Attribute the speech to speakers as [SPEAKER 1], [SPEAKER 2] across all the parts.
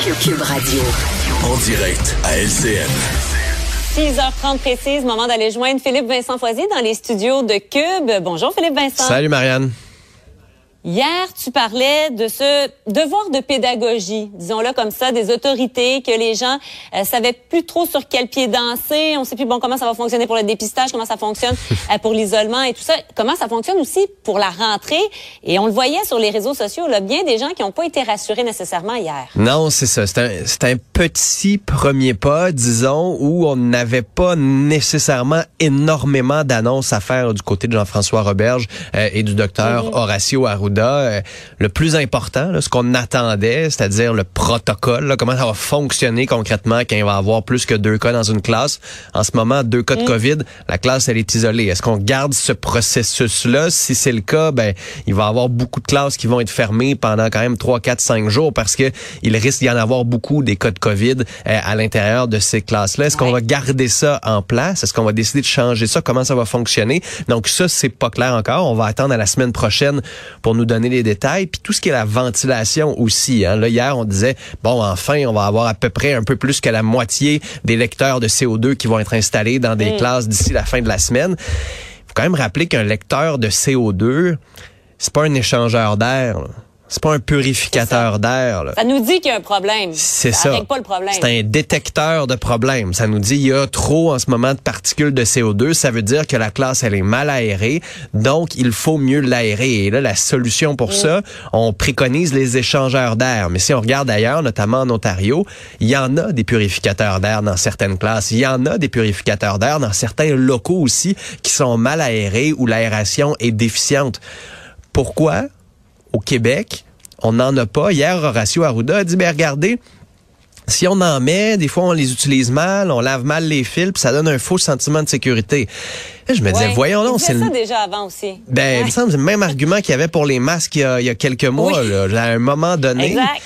[SPEAKER 1] Cube Radio.
[SPEAKER 2] En direct à LCN.
[SPEAKER 3] 6h30 précise, moment d'aller joindre Philippe Vincent Foisier dans les studios de Cube. Bonjour Philippe Vincent.
[SPEAKER 4] Salut Marianne.
[SPEAKER 3] Hier, tu parlais de ce devoir de pédagogie, disons-le comme ça, des autorités, que les gens euh, savaient plus trop sur quel pied danser. On sait plus bon comment ça va fonctionner pour le dépistage, comment ça fonctionne euh, pour l'isolement et tout ça. Comment ça fonctionne aussi pour la rentrée? Et on le voyait sur les réseaux sociaux, là, bien des gens qui n'ont pas été rassurés nécessairement hier.
[SPEAKER 4] Non, c'est ça. C'est un, c'est un petit premier pas, disons, où on n'avait pas nécessairement énormément d'annonces à faire du côté de Jean-François Roberge euh, et du docteur
[SPEAKER 3] Mhm.
[SPEAKER 4] Horacio Arruda. Euh, le plus important, là, ce qu'on attendait, c'est-à-dire le protocole, là, comment ça va fonctionner concrètement quand il va y avoir plus que deux cas dans une classe. En ce moment, deux cas de COVID, la classe, elle est isolée. Est-ce qu'on garde ce processus-là? Si c'est le cas, ben, il va y avoir beaucoup de classes qui vont être fermées pendant quand même 3, 4, 5 jours parce que il risque d'y en avoir beaucoup des cas de COVID euh, à l'intérieur de ces classes-là. Est-ce qu'on
[SPEAKER 3] Ouais.
[SPEAKER 4] va garder ça en place? Est-ce qu'on va décider de changer ça? Comment ça va fonctionner? Donc ça, c'est pas clair encore. On va attendre à la semaine prochaine pour nous donner les détails. Puis tout ce qui est la ventilation aussi. Hein. Là, hier, on disait, bon, enfin, on va avoir à peu près un peu plus que la moitié des lecteurs de CO2 qui vont être installés dans des classes d'ici la fin de la semaine. faut quand même rappeler qu'un lecteur de CO2, c'est pas un échangeur d'air. C'est pas un purificateur d'air. là.
[SPEAKER 3] Ça nous dit qu'il y a un problème.
[SPEAKER 4] C'est ça.
[SPEAKER 3] règle pas le problème.
[SPEAKER 4] C'est un détecteur de problèmes. Ça nous dit il y a trop en ce moment de particules de CO2. Ça veut dire que la classe elle est mal aérée, donc il faut mieux l'aérer. Et là, la solution pour ça, on préconise les échangeurs d'air. Mais si on regarde ailleurs, notamment en Ontario, il y en a des purificateurs d'air dans certaines classes. Il y en a des purificateurs d'air dans certains locaux aussi qui sont mal aérés où l'aération est déficiente. Pourquoi? Au Québec, on n'en a pas. Hier, Horacio Arruda a dit, ben regardez, si on en met, des fois on les utilise mal, on lave mal les fils, puis ça donne un faux sentiment de sécurité. Là, je me disais,
[SPEAKER 3] Ouais.
[SPEAKER 4] voyons donc, c'est
[SPEAKER 3] ça
[SPEAKER 4] le...
[SPEAKER 3] déjà avant aussi.
[SPEAKER 4] Ben, il me semble c'est le même argument qu'il y avait pour les masques il y a, il y a quelques mois.
[SPEAKER 3] Oui.
[SPEAKER 4] Là. À un moment donné,
[SPEAKER 3] Exact.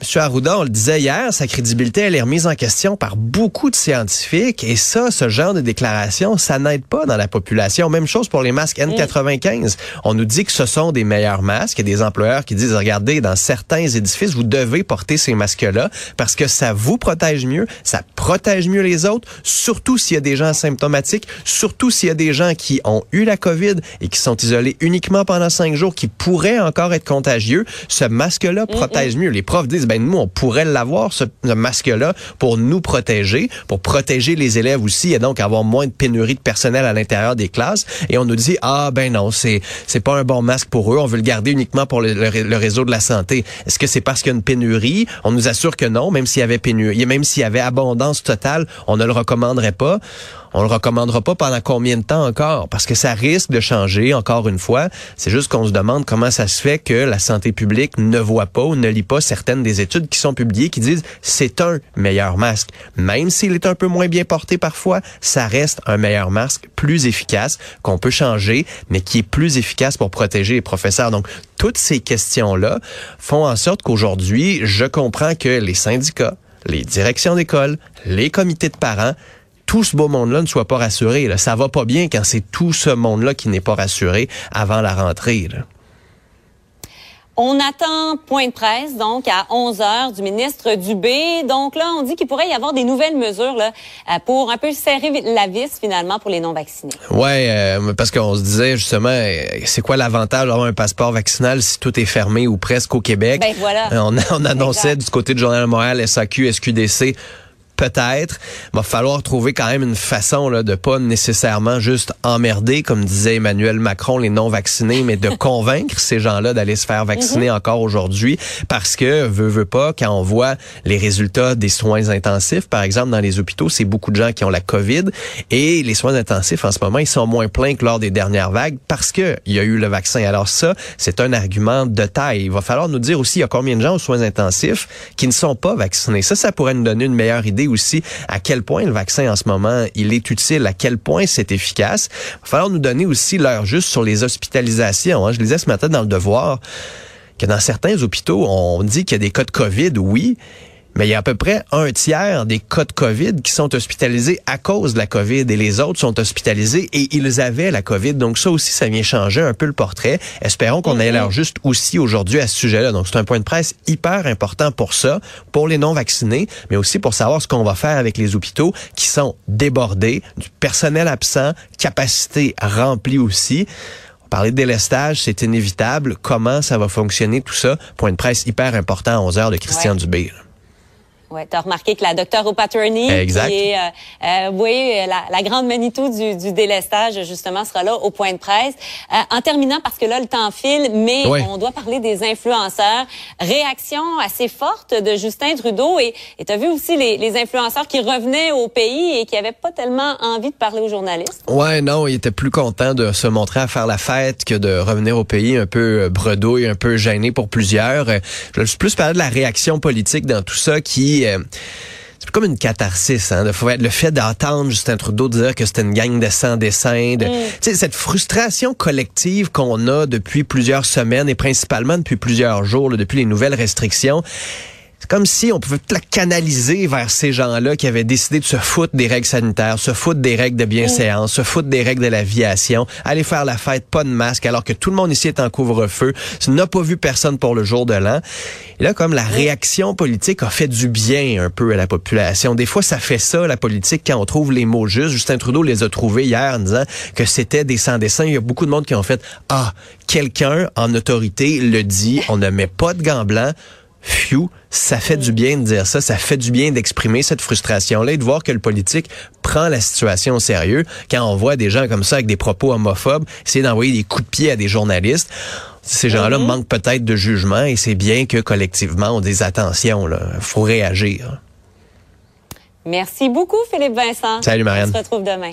[SPEAKER 4] M. Arruda, on le disait hier, sa crédibilité, elle est remise en question par beaucoup de scientifiques. Et ça, ce genre de déclaration, ça n'aide pas dans la population. Même chose pour les masques N95. On nous dit que ce sont des meilleurs masques. Il y a des employeurs qui disent, regardez, dans certains édifices, vous devez porter ces masques-là parce que ça vous protège mieux, ça protège mieux les autres, surtout s'il y a des gens asymptomatiques, surtout s'il y a des gens qui ont eu la COVID et qui sont isolés uniquement pendant cinq jours, qui pourraient encore être contagieux. Ce masque-là protège mieux. Les profs disent, ben nous, on pourrait l'avoir, ce, masque-là, pour nous protéger, pour protéger les élèves aussi, et donc avoir moins de pénurie de personnel à l'intérieur des classes. Et on nous dit, ah ben non, c'est c'est pas un bon masque pour eux, on veut le garder uniquement pour le, le réseau de la santé. Est-ce que c'est parce qu'il y a une pénurie? On nous assure que non, même s'il y avait pénurie, même s'il y avait abondance totale, on ne le recommanderait pas. On le recommandera pas pendant combien de temps encore? Parce que ça risque de changer, encore une fois. C'est juste qu'on se demande comment ça se fait que la santé publique ne voit pas ou ne lit pas certaines des études qui sont publiées qui disent c'est un meilleur masque. Même s'il est un peu moins bien porté parfois, ça reste un meilleur masque plus efficace qu'on peut changer, mais qui est plus efficace pour protéger les professeurs. Donc, toutes ces questions-là font en sorte qu'aujourd'hui, je comprends que les syndicats, les directions d'école, les comités de parents tout ce beau monde-là ne soit pas rassuré. Là. Ça va pas bien quand c'est tout ce monde-là qui n'est pas rassuré avant la rentrée. Là.
[SPEAKER 3] On attend point de presse, donc, à 11 heures du ministre Dubé. Donc là, on dit qu'il pourrait y avoir des nouvelles mesures là, euh, pour un peu serrer la vis, finalement, pour les non-vaccinés.
[SPEAKER 4] Ouais, euh, parce qu'on se disait justement, euh, c'est quoi l'avantage d'avoir un passeport vaccinal si tout est fermé ou presque au Québec?
[SPEAKER 3] Ben voilà.
[SPEAKER 4] On, on annonçait
[SPEAKER 3] Exact.
[SPEAKER 4] du côté du Journal de Montréal, SAQ, SQDC, peut-être. Va falloir trouver quand même une façon là, de pas nécessairement juste emmerder, comme disait Emmanuel Macron, les non-vaccinés, mais de convaincre ces gens-là d'aller se faire vacciner mhm. encore aujourd'hui. Parce que, veut, veut pas, quand on voit les résultats des soins intensifs, par exemple, dans les hôpitaux, c'est beaucoup de gens qui ont la COVID. Et les soins intensifs, en ce moment, ils sont moins pleins que lors des dernières vagues parce que il y a eu le vaccin. Alors ça, c'est un argument de taille. Il va falloir nous dire aussi, il y a combien de gens aux soins intensifs qui ne sont pas vaccinés. Ça, ça pourrait nous donner une meilleure idée aussi à quel point le vaccin en ce moment, il est utile, à quel point c'est efficace. Il va falloir nous donner aussi l'heure juste sur les hospitalisations. Hein. Je lisais ce matin dans le Devoir que dans certains hôpitaux, on dit qu'il y a des cas de COVID, oui, mais il y a à peu près un tiers des cas de COVID qui sont hospitalisés à cause de la COVID et les autres sont hospitalisés et ils avaient la COVID. Donc ça aussi, ça vient changer un peu le portrait. Espérons qu'on ait l'air juste aussi aujourd'hui à ce sujet-là. Donc c'est un point de presse hyper important pour ça, pour les non-vaccinés, mais aussi pour savoir ce qu'on va faire avec les hôpitaux qui sont débordés, du personnel absent, capacité remplie aussi. Parler de délestage, c'est inévitable. Comment ça va fonctionner tout ça? Point de presse hyper important à 11 heures de Christian Dubé.
[SPEAKER 3] Ouais, tu as remarqué que la docteure O'Patterney,
[SPEAKER 4] exact.
[SPEAKER 3] qui est, euh, euh oui, la, la, grande Manitou du, du, délestage, justement, sera là au point de presse. Euh, en terminant, parce que là, le temps file, mais on doit parler des influenceurs. Réaction assez forte de Justin Trudeau. Et tu as vu aussi les, les, influenceurs qui revenaient au pays et qui avaient pas tellement envie de parler aux journalistes?
[SPEAKER 4] Ouais, non, il était plus content de se montrer à faire la fête que de revenir au pays un peu euh, bredouille, un peu gêné pour plusieurs. Je suis plus parler de la réaction politique dans tout ça qui euh, c'est comme une catharsis, hein, le fait d'entendre Justin Trudeau dire que c'était une gang de sans-dessin, de, mm. cette frustration collective qu'on a depuis plusieurs semaines et principalement depuis plusieurs jours, depuis les nouvelles restrictions. Comme si on pouvait la canaliser vers ces gens-là qui avaient décidé de se foutre des règles sanitaires, se foutre des règles de bienséance, se foutre des règles de l'aviation, aller faire la fête, pas de masque, alors que tout le monde ici est en couvre-feu, n'a pas vu personne pour le jour de l'an. Et là, comme la réaction politique a fait du bien un peu à la population. Des fois, ça fait ça, la politique, quand on trouve les mots justes. Justin Trudeau les a trouvés hier en disant que c'était des sans-dessins. Il y a beaucoup de monde qui ont fait, ah, quelqu'un en autorité le dit, on ne met pas de gants blancs, Phew, ça fait du bien de dire ça, ça fait du bien d'exprimer cette frustration-là et de voir que le politique prend la situation au sérieux. Quand on voit des gens comme ça avec des propos homophobes, essayer d'envoyer des coups de pied à des journalistes, ces gens-là mhm. manquent peut-être de jugement et c'est bien que collectivement on dise attention, là, faut réagir.
[SPEAKER 3] Merci beaucoup Philippe Vincent.
[SPEAKER 4] Salut Marianne.
[SPEAKER 3] On se retrouve demain.